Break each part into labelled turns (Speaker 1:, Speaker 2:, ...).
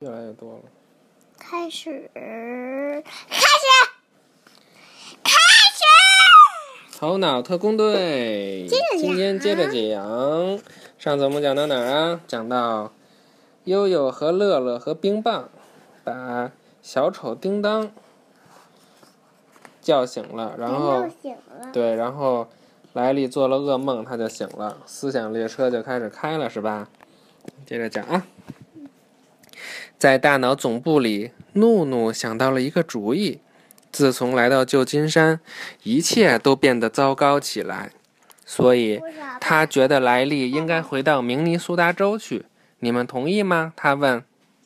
Speaker 1: 越来越多了。
Speaker 2: 开始，开始，开始！
Speaker 1: 头脑特工队，今天接着讲。上次我们讲到哪儿啊？讲到悠悠和乐乐和冰棒把小丑叮当叫醒了，然后
Speaker 2: 醒了。
Speaker 1: 对，然后莱利做了噩梦，他就醒了，思想列车就开始开了，是吧？接着讲啊，在大脑总部里，怒怒想到了一个主意。自从来到旧金山，一切都变得糟糕起来，所以他觉得莱利应该回到明尼苏达州去。你们同意吗？他问。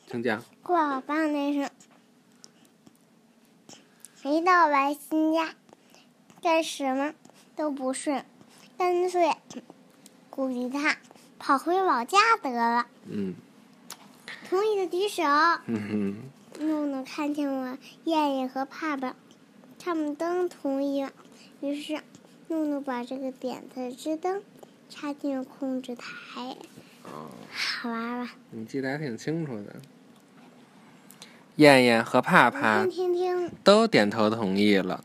Speaker 1: 请讲。
Speaker 2: 过好棒那是，一到白新家，干什么都不顺，干脆鼓励他跑回老家得了。
Speaker 1: 嗯
Speaker 2: 同意的举手。
Speaker 1: 嗯
Speaker 2: 怒怒看见我燕燕和帕帕，他们都同意了。于是，诺诺把这个点子之灯插进了控制台。
Speaker 1: 哦，
Speaker 2: 好玩吧？
Speaker 1: 你记得还挺清楚的。燕燕和帕帕都点头同意了。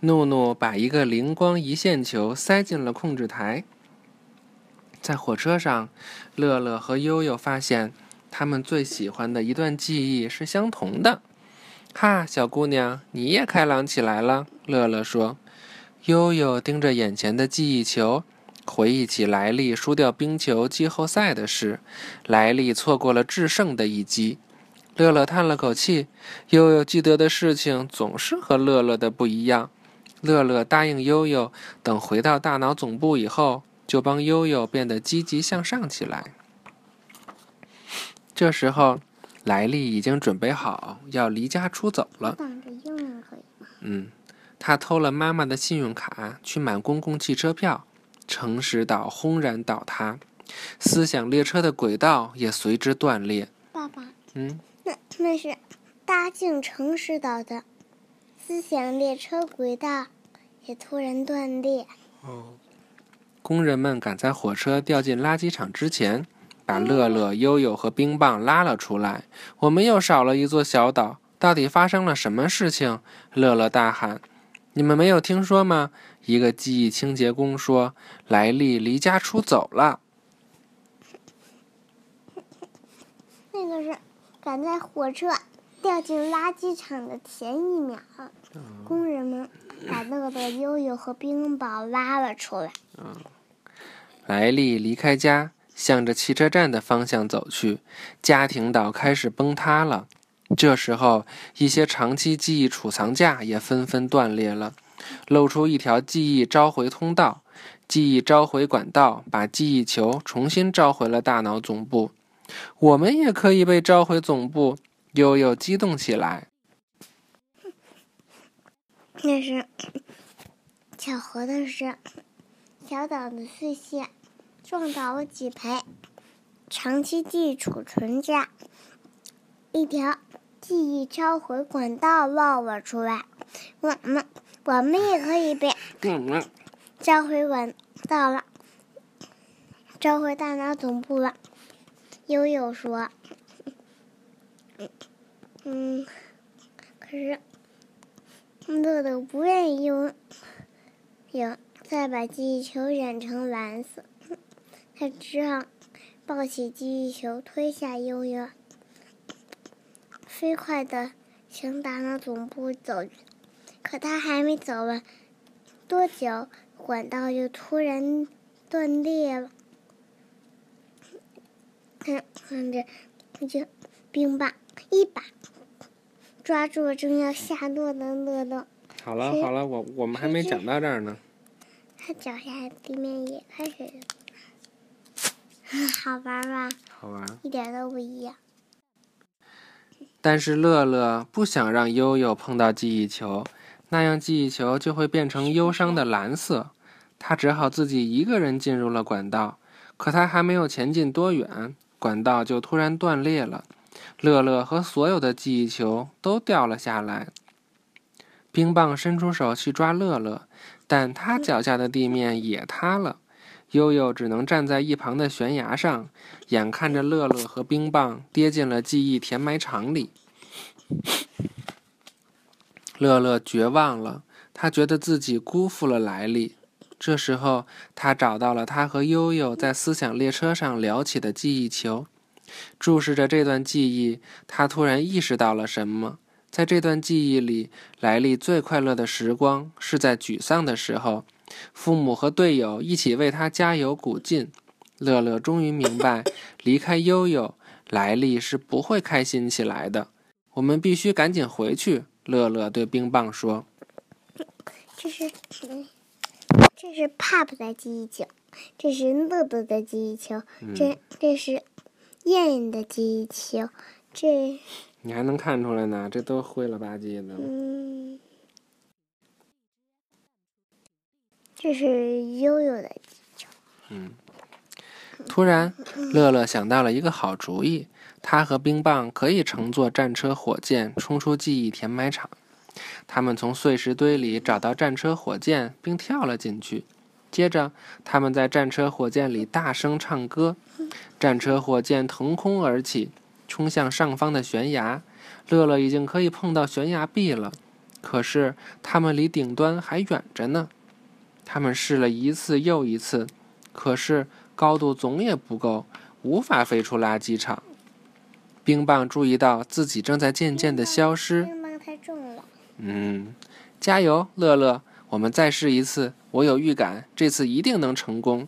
Speaker 1: 怒怒把一个灵光一线球塞进了控制台。在火车上，乐乐和悠悠发现他们最喜欢的一段记忆是相同的。哈，小姑娘，你也开朗起来了。乐乐说。悠悠盯着眼前的记忆球，回忆起莱利输掉冰球季后赛的事，莱利错过了制胜的一击。乐乐叹了口气，悠悠记得的事情总是和乐乐的不一样。乐乐答应悠悠，等回到大脑总部以后，就帮悠悠变得积极向上起来。这时候，莱利已经准备好要离家出走了。
Speaker 2: 可以吗？
Speaker 1: 嗯，他偷了妈妈的信用卡去买公共汽车票，诚实岛轰然倒塌，思想列车的轨道也随之断裂。
Speaker 2: 爸爸，
Speaker 1: 嗯，
Speaker 2: 那那是搭进诚实岛的思想列车轨道也突然断裂。
Speaker 1: 哦，工人们赶在火车掉进垃圾场之前，把乐乐、悠悠和冰棒拉了出来。我们又少了一座小岛，到底发生了什么事情？乐乐大喊：“你们没有听说吗？”一个记忆清洁工说：“莱利离家出走了。
Speaker 2: 那个是赶在火车掉进垃圾场的前一秒，工人们把乐乐、悠悠和冰雹拉了出来。”
Speaker 1: 莱利离开家，向着汽车站的方向走去。家庭岛开始崩塌了。这时候，一些长期记忆储藏架也纷纷断裂了，露出一条记忆召回通道。记忆召回管道把记忆球重新召回了大脑总部。我们也可以被召回总部。悠悠激动起来。
Speaker 2: 那是巧合的是，小岛的碎屑撞倒了几排长期记忆储存架，一条记忆召回管道露了出来。我们我们也可以被召回管道了，召回大脑总部了。悠悠说：“嗯，可是乐乐不愿意用，有再把记忆球染成蓝色，他只好抱起记忆球推下悠悠，飞快的向大脑总部走去。可他还没走完多久，管道就突然断裂了。看看着，就冰棒一把抓住了正要下落的乐乐，
Speaker 1: 好了好了，我我们还没讲到这儿呢。
Speaker 2: 他脚下的地面也开始，好玩吗？
Speaker 1: 好玩。
Speaker 2: 一点都不一样。
Speaker 1: 但是乐乐不想让悠悠碰到记忆球，那样记忆球就会变成忧伤的蓝色。他只好自己一个人进入了管道。可他还没有前进多远，管道就突然断裂了。乐乐和所有的记忆球都掉了下来。冰棒伸出手去抓乐乐，但他脚下的地面也塌了。悠悠只能站在一旁的悬崖上，眼看着乐乐和冰棒跌进了记忆填埋场里。乐乐绝望了，他觉得自己辜负了莱利。这时候，他找到了他和悠悠在思想列车上聊起的记忆球。注视着这段记忆，他突然意识到了什么。在这段记忆里，莱利最快乐的时光是在沮丧的时候，父母和队友一起为他加油鼓劲。乐乐终于明白，离开悠悠，莱利是不会开心起来的。我们必须赶紧回去。乐乐对冰棒说：“
Speaker 2: 这是，这是帕帕的记忆球，这是乐乐的记忆球，这这是燕燕的记忆球，这。”
Speaker 1: 你还能看出来呢？这都灰了吧唧的。
Speaker 2: 嗯，这是悠悠的球。
Speaker 1: 嗯。突然，乐乐想到了一个好主意，他和冰棒可以乘坐战车火箭冲出记忆填埋场。他们从碎石堆里找到战车火箭，并跳了进去。接着，他们在战车火箭里大声唱歌。战车火箭腾空而起。冲向上方的悬崖，乐乐已经可以碰到悬崖壁了，可是他们离顶端还远着呢。他们试了一次又一次，可是高度总也不够，无法飞出垃圾场。冰棒注意到自己正在渐渐的消失。
Speaker 2: 冰棒太重了。
Speaker 1: 嗯，加油，乐乐，我们再试一次。我有预感，这次一定能成功。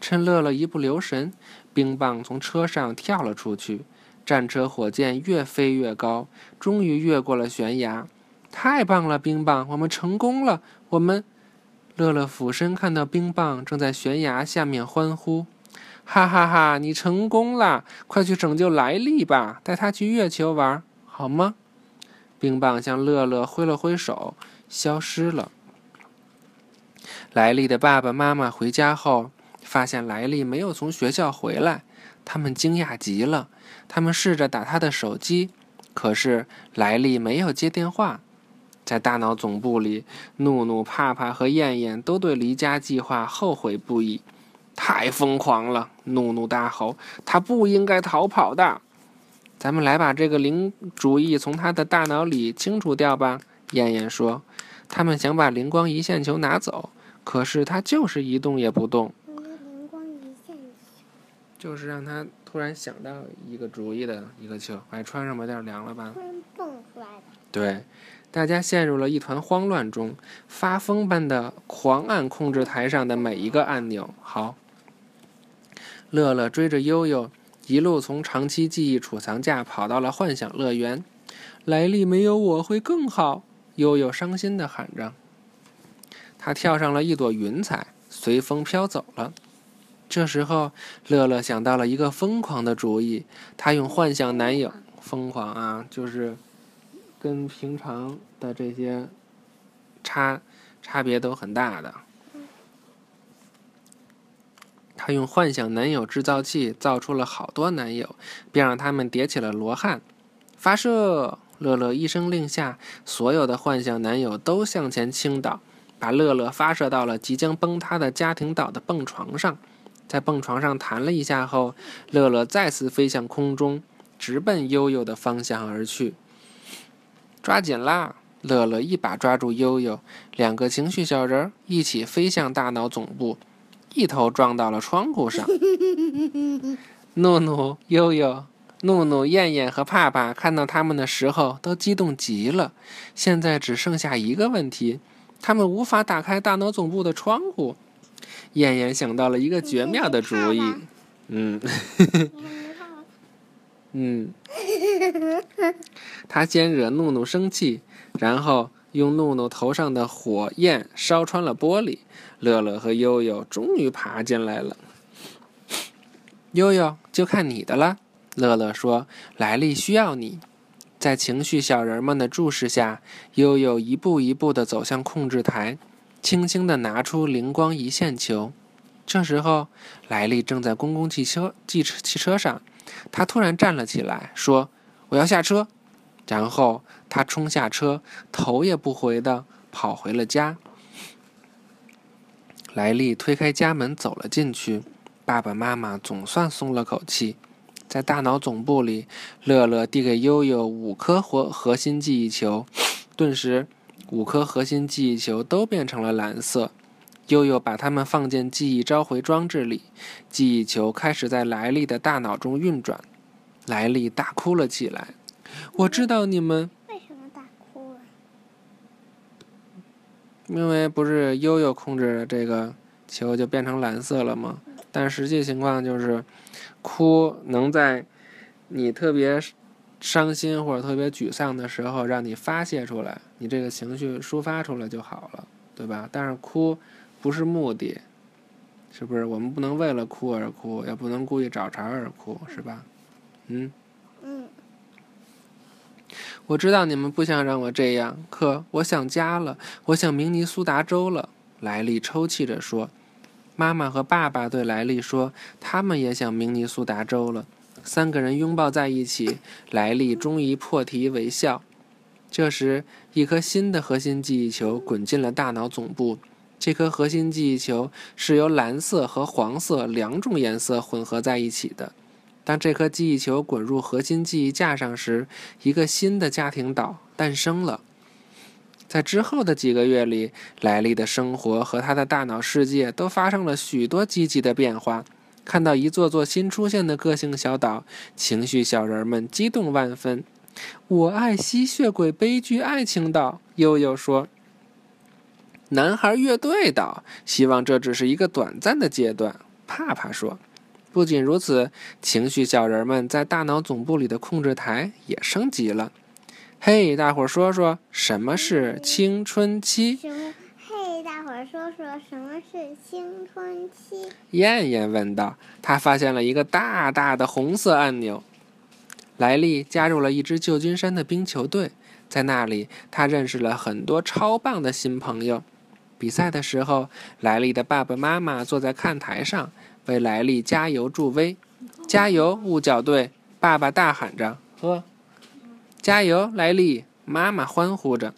Speaker 1: 趁乐乐一不留神，冰棒从车上跳了出去。战车火箭越飞越高，终于越过了悬崖。太棒了，冰棒，我们成功了！我们，乐乐俯身看到冰棒正在悬崖下面欢呼：“哈哈哈！你成功了！快去拯救莱利吧，带他去月球玩，好吗？”冰棒向乐乐挥了挥手，消失了。莱利的爸爸妈妈回家后，发现莱利没有从学校回来，他们惊讶极了。他们试着打他的手机，可是莱利没有接电话。在大脑总部里，怒怒、怕怕和燕燕都对离家计划后悔不已。太疯狂了！怒怒大吼：“他不应该逃跑的！”咱们来把这个灵主意从他的大脑里清除掉吧。燕燕说：“他们想把灵光一线球拿走，可是他就是一动也不动。”
Speaker 2: 灵光一线球
Speaker 1: 就是让他。突然想到一个主意的一个球，哎穿上吧，有点凉了吧？
Speaker 2: 突然蹦出来的。
Speaker 1: 对，大家陷入了一团慌乱中，发疯般的狂按控制台上的每一个按钮。好，乐乐追着悠悠，一路从长期记忆储藏架跑到了幻想乐园。莱利没有我会更好，悠悠伤心的喊着。他跳上了一朵云彩，随风飘走了。这时候，乐乐想到了一个疯狂的主意。他用幻想男友疯狂啊，就是跟平常的这些差差别都很大的。他用幻想男友制造器造出了好多男友，并让他们叠起了罗汉。发射！乐乐一声令下，所有的幻想男友都向前倾倒，把乐乐发射到了即将崩塌的家庭岛的蹦床上。在蹦床上弹了一下后，乐乐再次飞向空中，直奔悠悠的方向而去。抓紧啦！乐乐一把抓住悠悠，两个情绪小人一起飞向大脑总部，一头撞到了窗户上。怒怒、悠悠、怒怒、燕燕和帕帕看到他们的时候都激动极了。现在只剩下一个问题：他们无法打开大脑总部的窗户。燕燕想到了一个绝妙的主意，嗯，嗯，他先惹怒怒生气，然后用怒怒头上的火焰烧穿了玻璃。乐乐和悠悠终于爬进来了。悠悠，就看你的了。乐乐说：“莱利需要你。”在情绪小人们的注视下，悠悠一步一步地走向控制台。轻轻地拿出灵光一线球，这时候莱利正在公共汽车汽车汽车上，他突然站了起来，说：“我要下车。”然后他冲下车，头也不回地跑回了家。莱利推开家门走了进去，爸爸妈妈总算松了口气。在大脑总部里，乐乐递给悠悠五颗核核心记忆球，顿时，五颗核心记忆球都变成了蓝色。悠悠把它们放进记忆召回装置里，记忆球开始在莱利的大脑中运转。莱利大哭了起来。我知道你们
Speaker 2: 为什么大哭了？
Speaker 1: 因为不是悠悠控制的这个球就变成蓝色了吗？但实际情况就是，哭能在你特别伤心或者特别沮丧的时候让你发泄出来，你这个情绪抒发出来就好了，对吧？但是哭不是目的，是不是？我们不能为了哭而哭，也不能故意找茬而哭，是吧？嗯。
Speaker 2: 嗯。
Speaker 1: 我知道你们不想让我这样，可我想家了，我想明尼苏达州了。莱利抽泣着说：“妈妈和爸爸对莱利说，他们也想明尼苏达州了。”三个人拥抱在一起，莱利终于破涕为笑。这时，一颗新的核心记忆球滚进了大脑总部。这颗核心记忆球是由蓝色和黄色两种颜色混合在一起的。当这颗记忆球滚入核心记忆架上时，一个新的家庭岛诞生了。在之后的几个月里，莱利的生活和他的大脑世界都发生了许多积极的变化。看到一座座新出现的个性小岛，情绪小人们激动万分。我爱吸血鬼悲剧爱情岛，悠悠说。男孩乐队岛，希望这只是一个短暂的阶段，帕帕说。不仅如此，情绪小人们在大脑总部里的控制台也升级了。嘿，大伙儿说说什么是青春期？
Speaker 2: 嘿，大伙儿说说什么是青春期？
Speaker 1: 燕燕问道。他发现了一个大大的红色按钮。莱利加入了一支旧金山的冰球队，在那里他认识了很多超棒的新朋友。比赛的时候，莱利的爸爸妈妈坐在看台上。为莱利加油助威，加油雾角队！爸爸大喊着：“呵，加油，莱利！”妈妈欢呼着。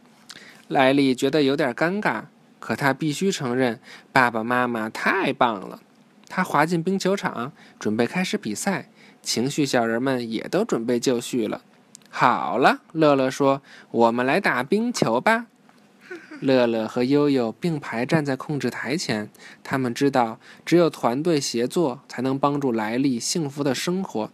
Speaker 1: 莱利觉得有点尴尬，可他必须承认，爸爸妈妈太棒了。他滑进冰球场，准备开始比赛。情绪小人们也都准备就绪了。好了，乐乐说：“我们来打冰球吧。”乐乐和悠悠并排站在控制台前，他们知道，只有团队协作才能帮助莱利幸福的生活。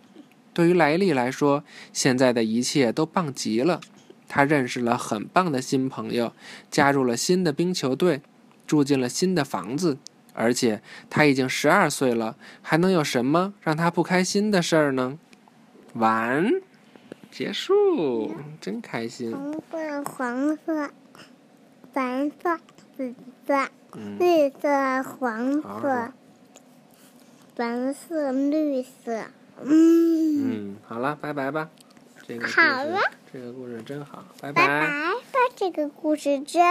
Speaker 1: 对于莱利来说，现在的一切都棒极了。他认识了很棒的新朋友，加入了新的冰球队，住进了新的房子，而且他已经十二岁了，还能有什么让他不开心的事儿呢？完，结束，真开心。
Speaker 2: 红色，黄色。蓝色、紫色、绿色、黄色、蓝色、绿色。
Speaker 1: 嗯。嗯，好了，拜拜吧。这个
Speaker 2: 好了。
Speaker 1: 这个故事真好，
Speaker 2: 拜
Speaker 1: 拜。
Speaker 2: 拜拜，这个故事真。